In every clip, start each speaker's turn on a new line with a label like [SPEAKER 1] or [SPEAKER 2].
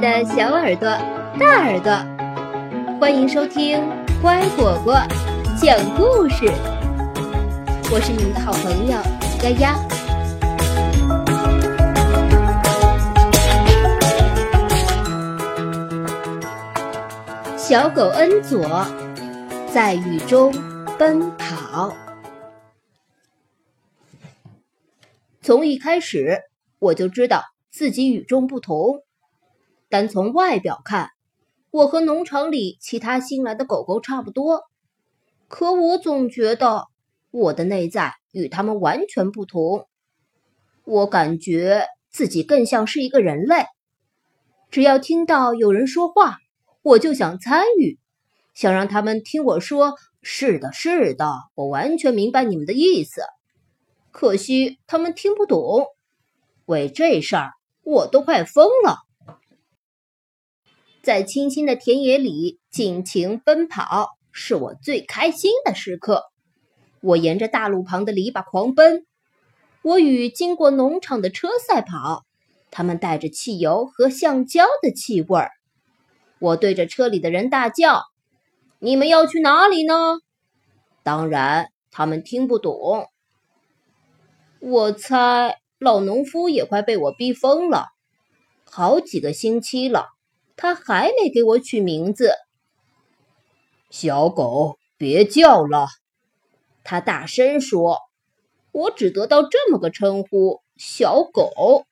[SPEAKER 1] 的小耳朵、大耳朵，欢迎收听乖果果讲故事。我是你们的好朋友丫丫。小狗恩佐在雨中奔跑。从一开始，我就知道自己与众不同。单从外表看，我和农场里其他新来的狗狗差不多，可我总觉得我的内在与它们完全不同。我感觉自己更像是一个人类，只要听到有人说话，我就想参与，想让他们听我说：“是的，是的，我完全明白你们的意思。”可惜他们听不懂，为这事儿我都快疯了。在清新的田野里尽情奔跑，是我最开心的时刻。我沿着大路旁的篱笆狂奔，我与经过农场的车赛跑，它们带着汽油和橡胶的气味儿。我对着车里的人大叫：“你们要去哪里呢？”当然，他们听不懂。我猜老农夫也快被我逼疯了，好几个星期了。他还没给我取名字。
[SPEAKER 2] 小狗，别叫了！
[SPEAKER 1] 他大声说：“我只得到这么个称呼，小狗。”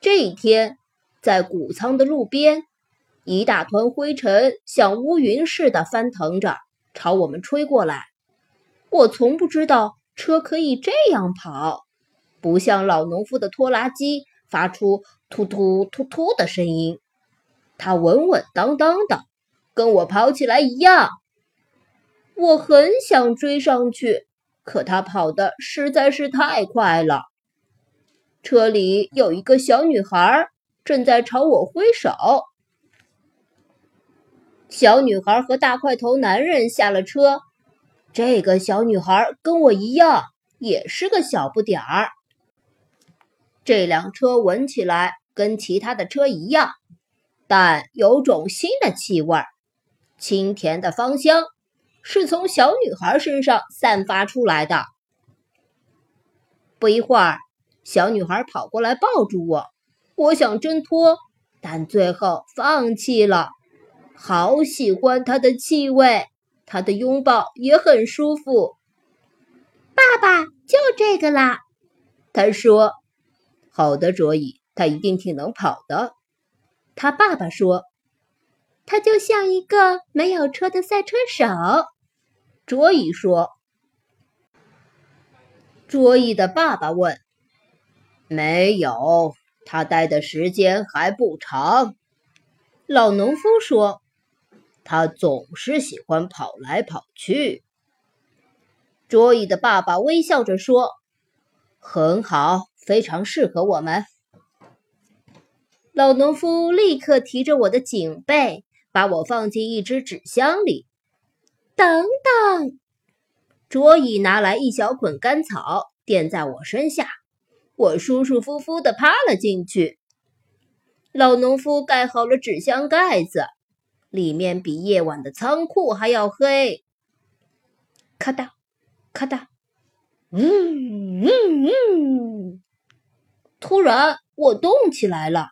[SPEAKER 1] 这一天，在谷仓的路边，一大团灰尘像乌云似的翻腾着，朝我们吹过来。我从不知道车可以这样跑，不像老农夫的拖拉机。发出突突突突的声音，它稳稳当当的，跟我跑起来一样。我很想追上去，可它跑的实在是太快了。车里有一个小女孩正在朝我挥手。小女孩和大块头男人下了车，这个小女孩跟我一样，也是个小不点儿。这辆车闻起来跟其他的车一样，但有种新的气味，清甜的芳香，是从小女孩身上散发出来的。不一会儿，小女孩跑过来抱住我，我想挣脱，但最后放弃了。好喜欢她的气味，她的拥抱也很舒服。
[SPEAKER 3] 爸爸，就这个啦，
[SPEAKER 1] 他说。
[SPEAKER 2] 好的，卓伊，他一定挺能跑的。
[SPEAKER 1] 他爸爸说：“
[SPEAKER 3] 他就像一个没有车的赛车手。”
[SPEAKER 1] 卓伊说。卓伊的爸爸问：“
[SPEAKER 2] 没有，他待的时间还不长。”
[SPEAKER 1] 老农夫说：“
[SPEAKER 2] 他总是喜欢跑来跑去。”
[SPEAKER 1] 卓伊的爸爸微笑着说：“
[SPEAKER 2] 很好。”非常适合我们。
[SPEAKER 1] 老农夫立刻提着我的颈背，把我放进一只纸箱里。
[SPEAKER 3] 等等，
[SPEAKER 1] 卓伊拿来一小捆干草，垫在我身下，我舒舒服服地趴了进去。老农夫盖好了纸箱盖子，里面比夜晚的仓库还要黑。咔哒，咔哒，嗯嗯嗯。突然，我动起来了，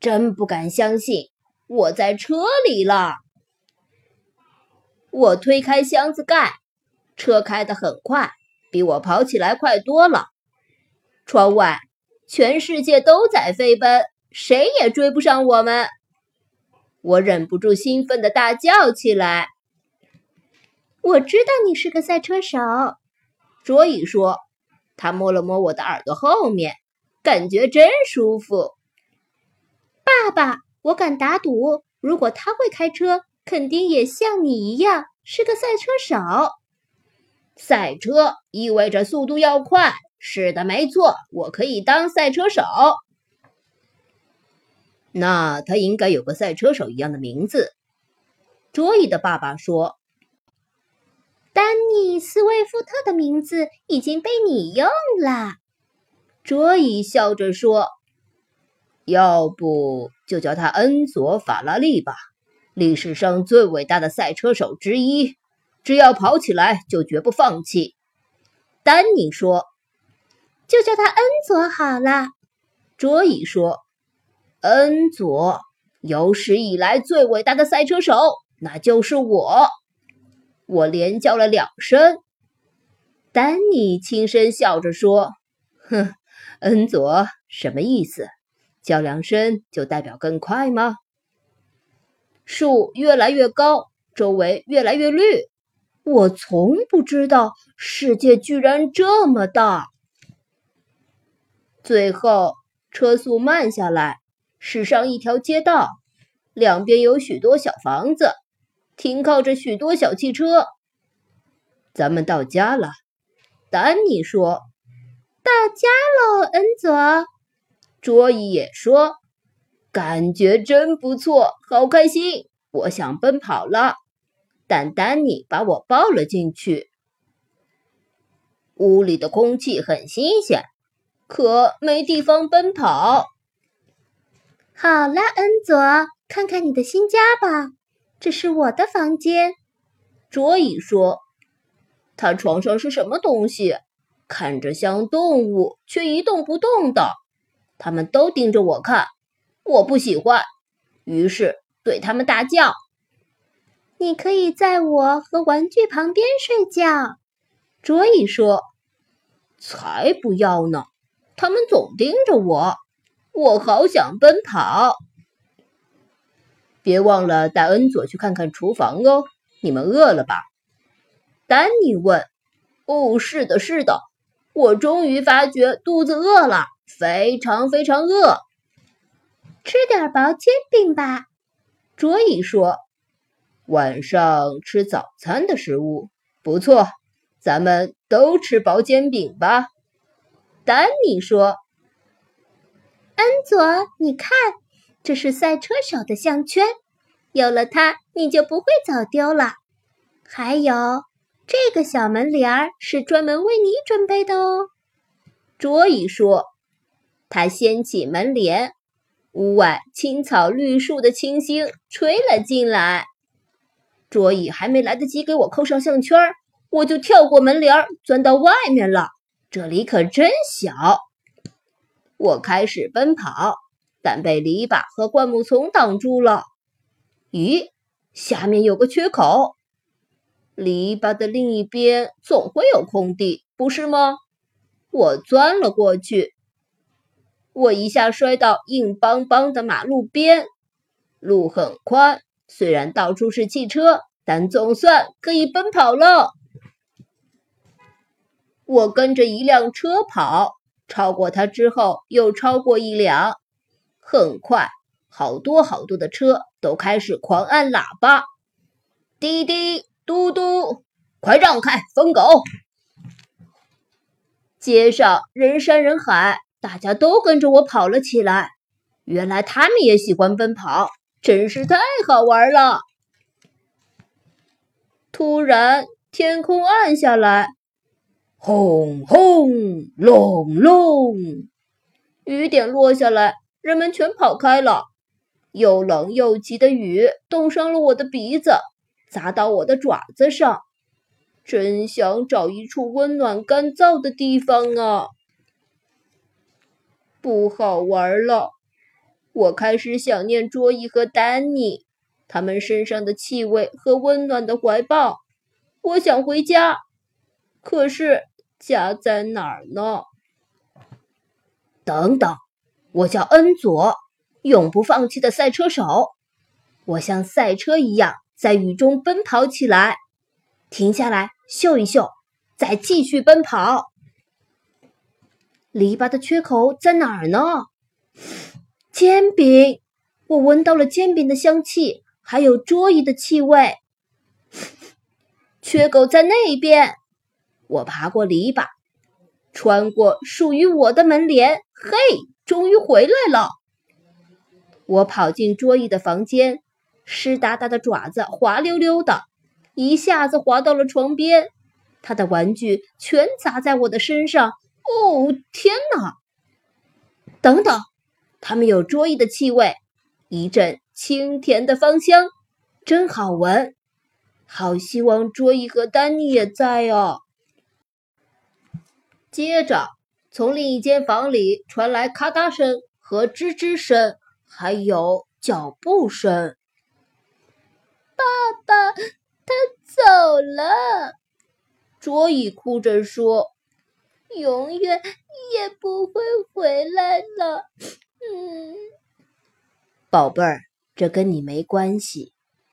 [SPEAKER 1] 真不敢相信我在车里了。我推开箱子盖，车开得很快，比我跑起来快多了。窗外，全世界都在飞奔，谁也追不上我们。我忍不住兴奋地大叫起来。
[SPEAKER 3] 我知道你是个赛车手，
[SPEAKER 1] 卓伊说。他摸了摸我的耳朵后面。感觉真舒服，
[SPEAKER 3] 爸爸，我敢打赌，如果他会开车，肯定也像你一样是个赛车手。
[SPEAKER 1] 赛车意味着速度要快，是的，没错，我可以当赛车手。
[SPEAKER 2] 那他应该有个赛车手一样的名字。
[SPEAKER 1] 卓伊的爸爸说：“
[SPEAKER 3] 丹尼斯·威夫特的名字已经被你用了。”
[SPEAKER 1] 卓伊笑着说：“
[SPEAKER 2] 要不就叫他恩佐·法拉利吧，历史上最伟大的赛车手之一，只要跑起来就绝不放弃。
[SPEAKER 1] 丹尼说：“
[SPEAKER 3] 就叫他恩佐好了。”
[SPEAKER 2] 卓伊说：“恩佐，有史以来最伟大的赛车手，那就是我。”我连叫了两声。丹尼轻声笑着说：“哼，恩佐，什么意思？叫两声就代表更快吗？”树越来越高，周围越来越绿。我从不知道世界居然这么大。最后，车速慢下来，驶上一条街道，两边有许多小房子。停靠着许多小汽车，咱们到家了。丹尼说：“
[SPEAKER 3] 到家喽，恩佐。”
[SPEAKER 2] 卓伊也说：“感觉真不错，好开心，我想奔跑了。”但丹尼把我抱了进去。屋里的空气很新鲜，可没地方奔跑。
[SPEAKER 3] 好了，恩佐，看看你的新家吧。这是我的房间，
[SPEAKER 2] 卓伊说：“他床上是什么东西？看着像动物，却一动不动的。他们都盯着我看，我不喜欢，于是对他们大叫：‘
[SPEAKER 3] 你可以在我和玩具旁边睡觉。’
[SPEAKER 2] 卓伊说：‘才不要呢！他们总盯着我，我好想奔跑。’”别忘了带恩佐去看看厨房哦。你们饿了吧？丹尼问。哦，是的，是的。我终于发觉肚子饿了，非常非常饿。
[SPEAKER 3] 吃点薄煎饼吧，
[SPEAKER 2] 卓伊说。晚上吃早餐的食物不错，咱们都吃薄煎饼吧。丹尼说。
[SPEAKER 3] 恩佐，你看。这是赛车手的项圈，有了它，你就不会走丢了。还有这个小门帘儿是专门为你准备的哦。
[SPEAKER 2] 卓伊说，他掀起门帘，屋外青草绿树的清新吹了进来。卓伊还没来得及给我扣上项圈，我就跳过门帘，钻到外面了。这里可真小。我开始奔跑。但被篱笆和灌木丛挡住了。咦，下面有个缺口，篱笆的另一边总会有空地，不是吗？我钻了过去，我一下摔到硬邦邦的马路边。路很宽，虽然到处是汽车，但总算可以奔跑了。我跟着一辆车跑，超过它之后，又超过一辆。很快，好多好多的车都开始狂按喇叭，滴滴嘟嘟，快让开，疯狗！街上人山人海，大家都跟着我跑了起来。原来他们也喜欢奔跑，真是太好玩了。突然，天空暗下来，轰轰隆隆，雨点落下来。人们全跑开了，又冷又急的雨冻伤了我的鼻子，砸到我的爪子上。真想找一处温暖干燥的地方啊！不好玩了，我开始想念卓伊和丹尼，他们身上的气味和温暖的怀抱。我想回家，可是家在哪儿呢？等等。我叫恩佐，永不放弃的赛车手。我像赛车一样在雨中奔跑起来，停下来嗅一嗅，再继续奔跑。篱笆的缺口在哪儿呢？煎饼，我闻到了煎饼的香气，还有桌椅的气味。缺口在那边，我爬过篱笆，穿过属于我的门帘。嘿！终于回来了！我跑进桌椅的房间，湿哒哒的爪子滑溜溜的，一下子滑到了床边。他的玩具全砸在我的身上。哦，天哪！等等，
[SPEAKER 1] 它们有桌椅的气味，一阵清甜的芳香，真好闻。好希望桌椅和丹尼也在哦。接着，从另一间房里传来咔嗒声和吱吱声，还有脚步声。
[SPEAKER 3] 爸爸，他走了。
[SPEAKER 1] 卓意哭着说：“
[SPEAKER 3] 永远也不会回来了。”嗯，
[SPEAKER 1] 宝贝儿，这跟你没关系。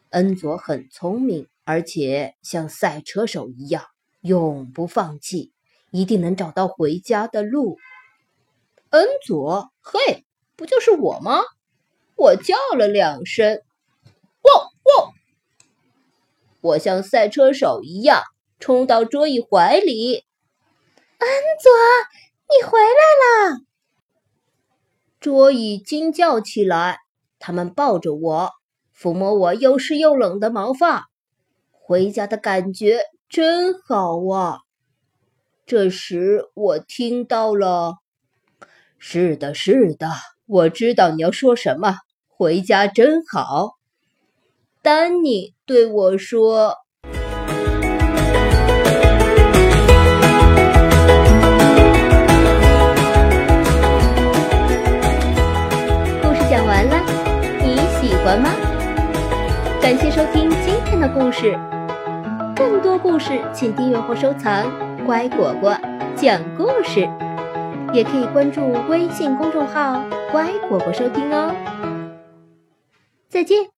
[SPEAKER 1] 恩佐很聪明，而且像赛车手一样永不放弃，一定能找到回家的路。恩佐，嘿，不就是我吗？我叫了两声，汪汪！我像赛车手一样冲到桌椅怀里。
[SPEAKER 3] 恩佐，你回来了！
[SPEAKER 1] 桌椅惊叫起来，他们抱着我，抚摸我又湿又冷的毛发。回家的感觉真好啊！这时我听到了，是的，是的，我知道你要说什么。回家真好，丹尼对我说。故事讲完了，你喜欢吗？感谢收听今天的故事，更多故事请订阅或收藏“乖果果讲故事”，也可以关注微信公众号“乖果果”收听哦。再见。